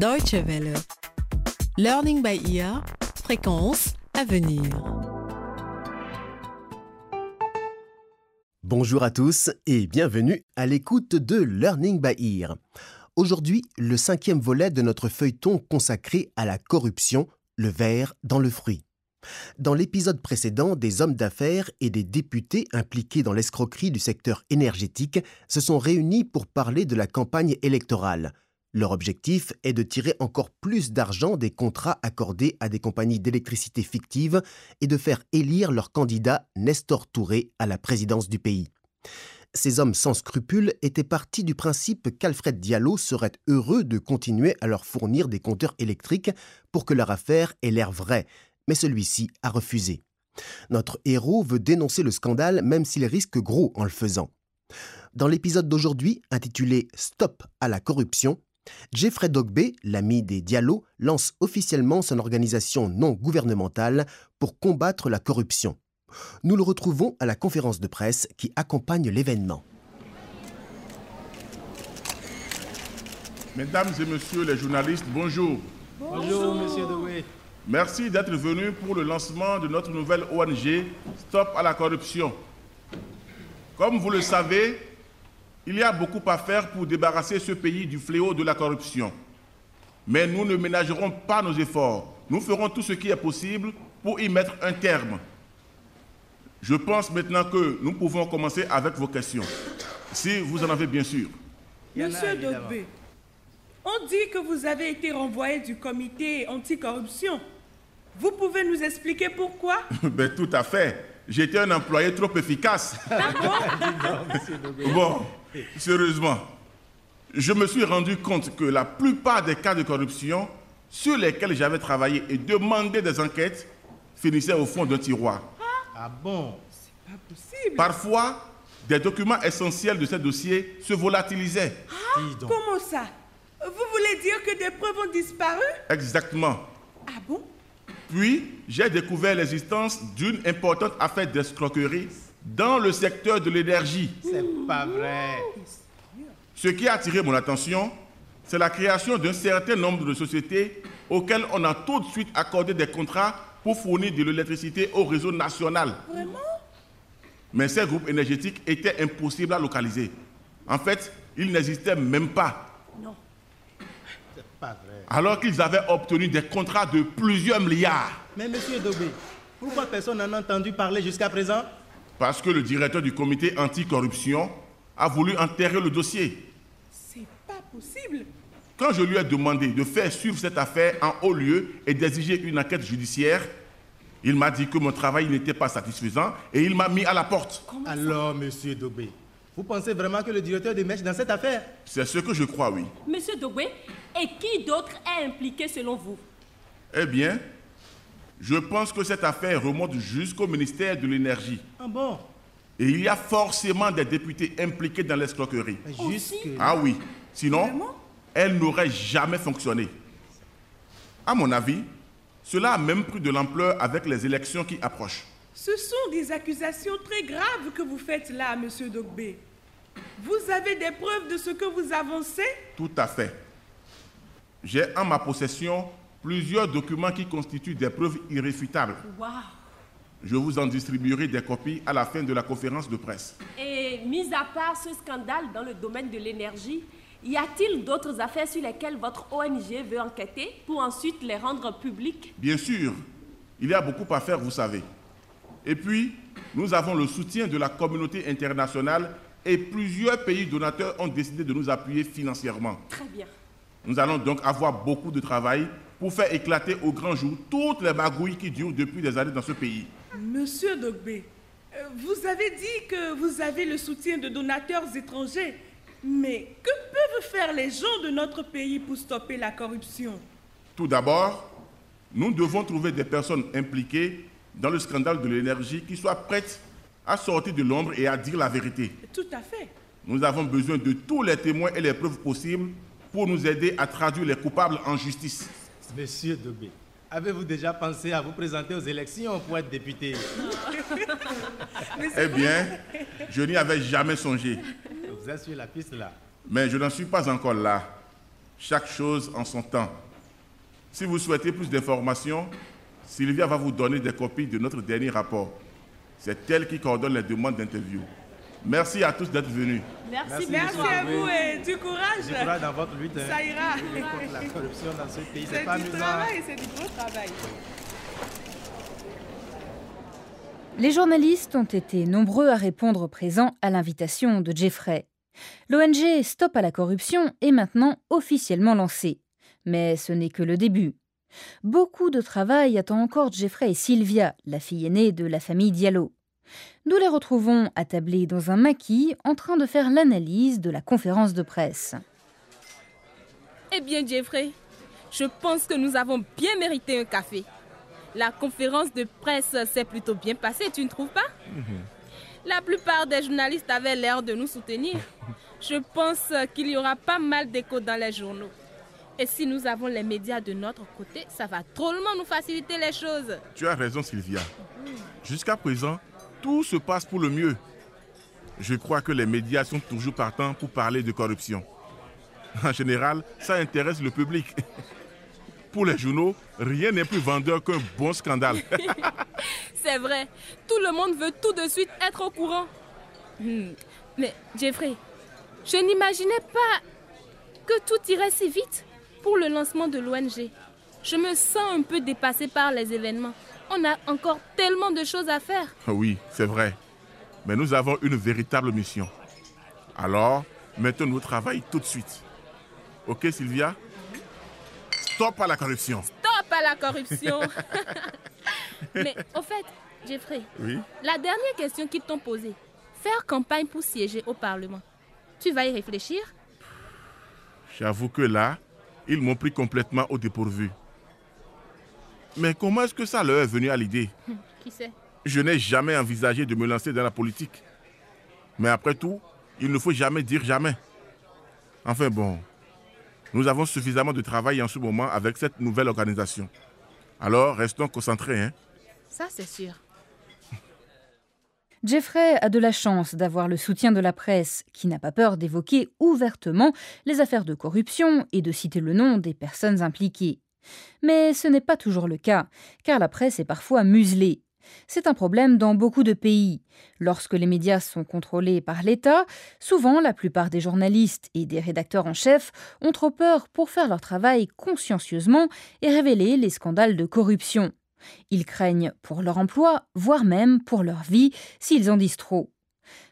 Deutsche Welle. Learning by ear. Fréquence à venir. Bonjour à tous et bienvenue à l'écoute de Learning by Ear. Aujourd'hui, le cinquième volet de notre feuilleton consacré à la corruption, le verre dans le fruit. Dans l'épisode précédent, des hommes d'affaires et des députés impliqués dans l'escroquerie du secteur énergétique se sont réunis pour parler de la campagne électorale. Leur objectif est de tirer encore plus d'argent des contrats accordés à des compagnies d'électricité fictives et de faire élire leur candidat Nestor Touré à la présidence du pays. Ces hommes sans scrupules étaient partis du principe qu'Alfred Diallo serait heureux de continuer à leur fournir des compteurs électriques pour que leur affaire ait l'air vraie, mais celui-ci a refusé. Notre héros veut dénoncer le scandale même s'il risque gros en le faisant. Dans l'épisode d'aujourd'hui, intitulé Stop à la corruption, Jeffrey Dogbe, l'ami des Diallo, lance officiellement son organisation non gouvernementale pour combattre la corruption. Nous le retrouvons à la conférence de presse qui accompagne l'événement. Mesdames et messieurs les journalistes, bonjour. Bonjour, monsieur Dewey. Merci d'être venus pour le lancement de notre nouvelle ONG Stop à la corruption. Comme vous le savez, il y a beaucoup à faire pour débarrasser ce pays du fléau de la corruption. Mais nous ne ménagerons pas nos efforts. Nous ferons tout ce qui est possible pour y mettre un terme. Je pense maintenant que nous pouvons commencer avec vos questions, si vous en avez bien sûr. Monsieur. Dogbe, on dit que vous avez été renvoyé du comité anticorruption. Vous pouvez nous expliquer pourquoi? Ben, tout à fait. J'étais un employé trop efficace. Bon, sérieusement, je me suis rendu compte que la plupart des cas de corruption sur lesquels j'avais travaillé et demandé des enquêtes finissaient au fond d'un tiroir. Ah bon? Pas possible. Parfois, des documents essentiels de ces dossiers se volatilisaient. Dis donc. Comment ça? Vous voulez dire que des preuves ont disparu? Exactement. Ah bon? Puis, j'ai découvert l'existence d'une importante affaire d'escroquerie dans le secteur de l'énergie. C'est pas vrai. Ce qui a attiré mon attention, c'est la création d'un certain nombre de sociétés auxquelles on a tout de suite accordé des contrats pour fournir de l'électricité au réseau national. Vraiment? Mais ces groupes énergétiques étaient impossibles à localiser. En fait, ils n'existaient même pas, Non. C'est pas vrai. alors qu'ils avaient obtenu des contrats de plusieurs milliards. Mais monsieur Dogbe, pourquoi personne n'en a entendu parler jusqu'à présent? Parce que le directeur du comité anticorruption a voulu enterrer le dossier. C'est pas possible. Quand je lui ai demandé de faire suivre cette affaire en haut lieu et d'exiger une enquête judiciaire, il m'a dit que mon travail n'était pas satisfaisant et il m'a mis à la porte. Alors, monsieur Dogbe, vous pensez vraiment que le directeur démèche dans cette affaire C'est ce que je crois, oui. Monsieur Dogwe, et qui d'autre est impliqué selon vous Eh bien, je pense que cette affaire remonte jusqu'au ministère de l'Énergie. Ah bon Et il y a forcément des députés impliqués dans l'escroquerie. Jusque. Ah oui, sinon, Vraiment elle n'aurait jamais fonctionné. À mon avis, cela a même pris de l'ampleur avec les élections qui approchent. Ce sont des accusations très graves que vous faites là, monsieur Dogbe. Vous avez des preuves de ce que vous avancez? Tout à fait. J'ai en ma possession plusieurs documents qui constituent des preuves irréfutables. Waouh Je vous en distribuerai des copies à la fin de la conférence de presse. Et mis à part ce scandale dans le domaine de l'énergie, y a-t-il d'autres affaires sur lesquelles votre ONG veut enquêter pour ensuite les rendre publiques? Bien sûr, il y a beaucoup à faire, vous savez. Et puis, nous avons le soutien de la communauté internationale et plusieurs pays donateurs ont décidé de nous appuyer financièrement. Très bien. Nous allons donc avoir beaucoup de travail pour faire éclater au grand jour toutes les magouilles qui durent depuis des années dans ce pays. Monsieur Dogbe, euh, vous avez dit que vous avez le soutien de donateurs étrangers. Mais que peuvent faire les gens de notre pays pour stopper la corruption? Tout d'abord, nous devons trouver des personnes impliquées dans le scandale de l'énergie qui soient prêtes à sortir de l'ombre et à dire la vérité. Tout à fait. Nous avons besoin de tous les témoins et les preuves possibles pour nous aider à traduire les coupables en justice. Monsieur Dogbe, avez-vous déjà pensé à vous présenter aux élections pour être député? Eh bien, je n'y avais jamais songé. Vous êtes sur la piste là. Mais je n'en suis pas encore là. Chaque chose en son temps. Si vous souhaitez plus d'informations, Sylvia va vous donner des copies de notre dernier rapport. C'est elle qui coordonne les demandes d'interview. Merci à tous d'être venus. Merci, Merci beaucoup. à vous et du courage. Du courage dans votre lutte. hein, Ça ira. contre la corruption dans ce pays. C'est du amusant. travail, c'est du gros travail. Les journalistes ont été nombreux à répondre présent à l'invitation de Jeffrey. L'ONG Stop à la corruption est maintenant officiellement lancée. Mais ce n'est que le début. Beaucoup de travail attend encore Jeffrey et Sylvia, la fille aînée de la famille Diallo. Nous les retrouvons attablés dans un maquis en train de faire l'analyse de la conférence de presse. Eh bien, Jeffrey, je pense que nous avons bien mérité un café. La conférence de presse s'est plutôt bien passée, tu ne trouves pas? La plupart des journalistes avaient l'air de nous soutenir. Je pense qu'il y aura pas mal d'échos dans les journaux. Et si nous avons les médias de notre côté, ça va drôlement nous faciliter les choses. Tu as raison, Sylvia. Jusqu'à présent, tout se passe pour le mieux. Je crois que les médias sont toujours partants pour parler de corruption. En général, ça intéresse le public. Pour les journaux, rien n'est plus vendeur qu'un bon scandale. C'est vrai, tout le monde veut tout de suite être au courant. Hmm, Mais Jeffrey, je n'imaginais pas que tout irait si vite pour le lancement de l'ONG. Je me sens un peu dépassée par les événements. On a encore tellement de choses à faire. Oui, c'est vrai. Mais nous avons une véritable mission. Alors, mettons-nous au travail tout de suite. Ok, Sylvia? Stop à la corruption. Stop à la corruption. Mais au fait, Jeffrey, Oui? la dernière question qu'ils t'ont posée, faire campagne pour siéger au Parlement, tu vas y réfléchir? J'avoue que là, ils m'ont pris complètement au dépourvu. Mais comment est-ce que ça leur est venu à l'idée? Qui sait? Je n'ai jamais envisagé de me lancer dans la politique. Mais après tout, il ne faut jamais dire jamais. Enfin bon, nous avons suffisamment de travail en ce moment avec cette nouvelle organisation. Alors, restons concentrés. Hein? Ça, c'est sûr. Jeffrey a de la chance d'avoir le soutien de la presse, qui n'a pas peur d'évoquer ouvertement les affaires de corruption et de citer le nom des personnes impliquées. Mais ce n'est pas toujours le cas, car la presse est parfois muselée. C'est un problème dans beaucoup de pays. Lorsque les médias sont contrôlés par l'État, souvent la plupart des journalistes et des rédacteurs en chef ont trop peur pour faire leur travail consciencieusement et révéler les scandales de corruption. Ils craignent pour leur emploi, voire même pour leur vie, s'ils en disent trop.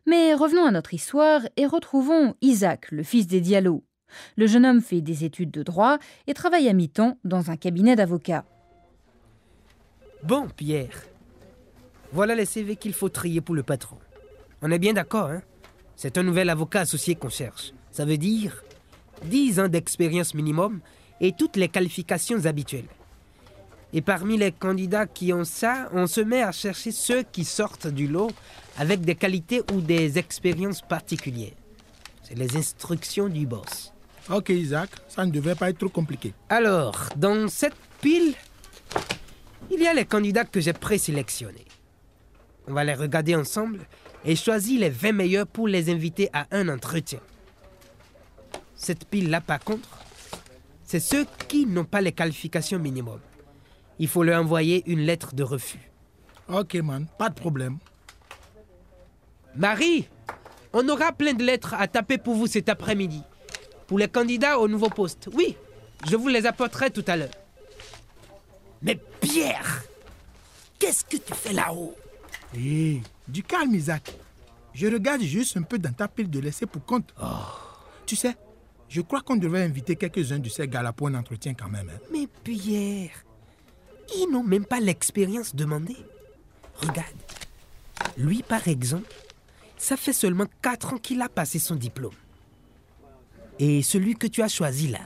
Mais revenons à notre histoire et retrouvons Isaac, le fils des Diallo. Le jeune homme fait des études de droit et travaille à mi-temps dans un cabinet d'avocats. Bon, Pierre. Voilà les CV qu'il faut trier pour le patron. On est bien d'accord, hein? C'est un nouvel avocat associé qu'on cherche. Ça veut dire 10 ans d'expérience minimum et toutes les qualifications habituelles. Et parmi les candidats qui ont ça, on se met à chercher ceux qui sortent du lot avec des qualités ou des expériences particulières. C'est les instructions du boss. Ok, Isaac, ça ne devait pas être trop compliqué. Alors, dans cette pile, il y a les candidats que j'ai présélectionnés. On va les regarder ensemble et choisir les 20 meilleurs pour les inviter à un entretien. Cette pile-là, par contre, c'est ceux qui n'ont pas les qualifications minimum. Il faut leur envoyer une lettre de refus. Ok, man, pas de problème. Marie, on aura plein de lettres à taper pour vous cet après-midi. Pour les candidats au nouveau poste. Oui, je vous les apporterai tout à l'heure. Mais Pierre, qu'est-ce que tu fais là-haut? Hé, du calme, Isaac. Je regarde juste un peu dans ta pile de laisser pour compte. Tu sais, je crois qu'on devrait inviter quelques-uns de ces gars-là pour un entretien quand même. hein. Mais Pierre, ils n'ont même pas l'expérience demandée. Regarde, lui par exemple, ça fait seulement 4 ans qu'il a passé son diplôme. Et celui que tu as choisi là,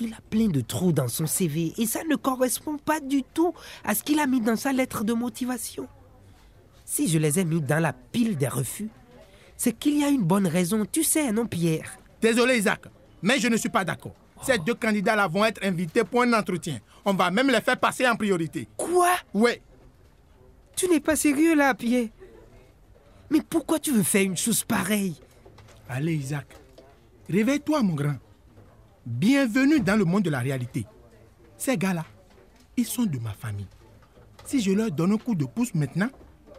il a plein de trous dans son CV et ça ne correspond pas du tout à ce qu'il a mis dans sa lettre de motivation. Si je les ai mis dans la pile des refus, c'est qu'il y a une bonne raison, tu sais, non Pierre? Désolé, Isaac, mais je ne suis pas d'accord. Ces deux candidats-là vont être invités pour un entretien. On va même les faire passer en priorité. Quoi? Oui, Tu n'es pas sérieux là, Pierre? Mais pourquoi tu veux faire une chose pareille? Allez, Isaac. Réveille-toi, mon grand. Bienvenue dans le monde de la réalité. Ces gars-là, ils sont de ma famille. Si je leur donne un coup de pouce maintenant,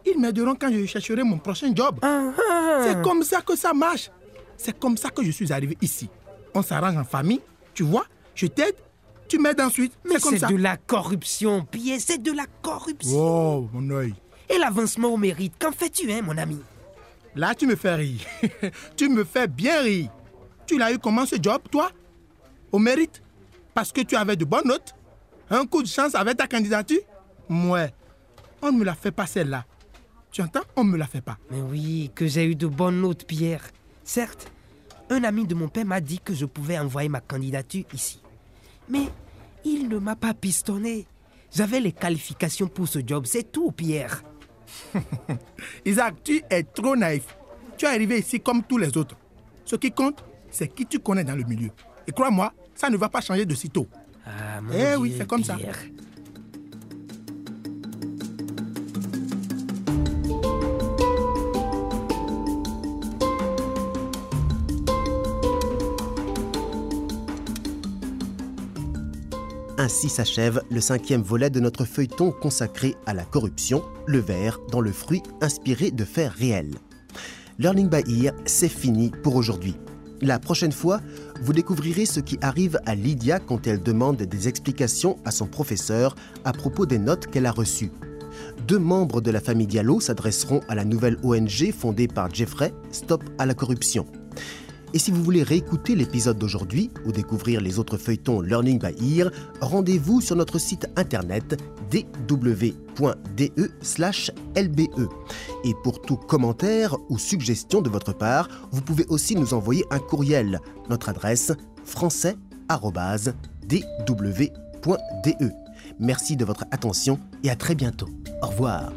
ils m'aideront quand je chercherai mon prochain job. Ah, ah. C'est comme ça que ça marche. C'est comme ça que je suis arrivé ici. On s'arrange en famille, tu vois, je t'aide, tu m'aides ensuite. Mais C'est de la corruption, Pierre, c'est de la corruption. Oh, mon œil. Et l'avancement au mérite, qu'en fais-tu, hein, mon ami? Là, tu me fais rire. tu me fais bien rire. Tu l'as eu comment ce job, toi? Au mérite? Parce que tu avais de bonnes notes? Un coup de chance avec ta candidature? Ouais. On ne me la fait pas celle-là. Tu entends? On ne me la fait pas. Mais oui, que j'ai eu de bonnes notes, Pierre. Certes, un ami de mon père m'a dit que je pouvais envoyer ma candidature ici. Mais il ne m'a pas pistonné. J'avais les qualifications pour ce job, c'est tout, Pierre. Isaac, tu es trop naïf. Tu es arrivé ici comme tous les autres. Ce qui compte, c'est qui tu connais dans le milieu. Et crois-moi, ça ne va pas changer de sitôt. Ah, mon Eh oui, c'est comme ça. Ainsi s'achève le cinquième volet de notre feuilleton consacré à la corruption, le verre dans le fruit inspiré de faits réels. Learning by Ear, c'est fini pour aujourd'hui. La prochaine fois, vous découvrirez ce qui arrive à Lydia quand elle demande des explications à son professeur à propos des notes qu'elle a reçues. Deux membres de la famille Diallo s'adresseront à la nouvelle ONG fondée par Jeffrey, Stop à la corruption. Et si vous voulez réécouter l'épisode d'aujourd'hui ou découvrir les autres feuilletons Learning by Ear, rendez-vous sur notre site internet dw.de/lbe. Et pour tout commentaire ou suggestion de votre part, vous pouvez aussi nous envoyer un courriel. Notre adresse français@dw.de. Merci de votre attention et à très bientôt. Au revoir.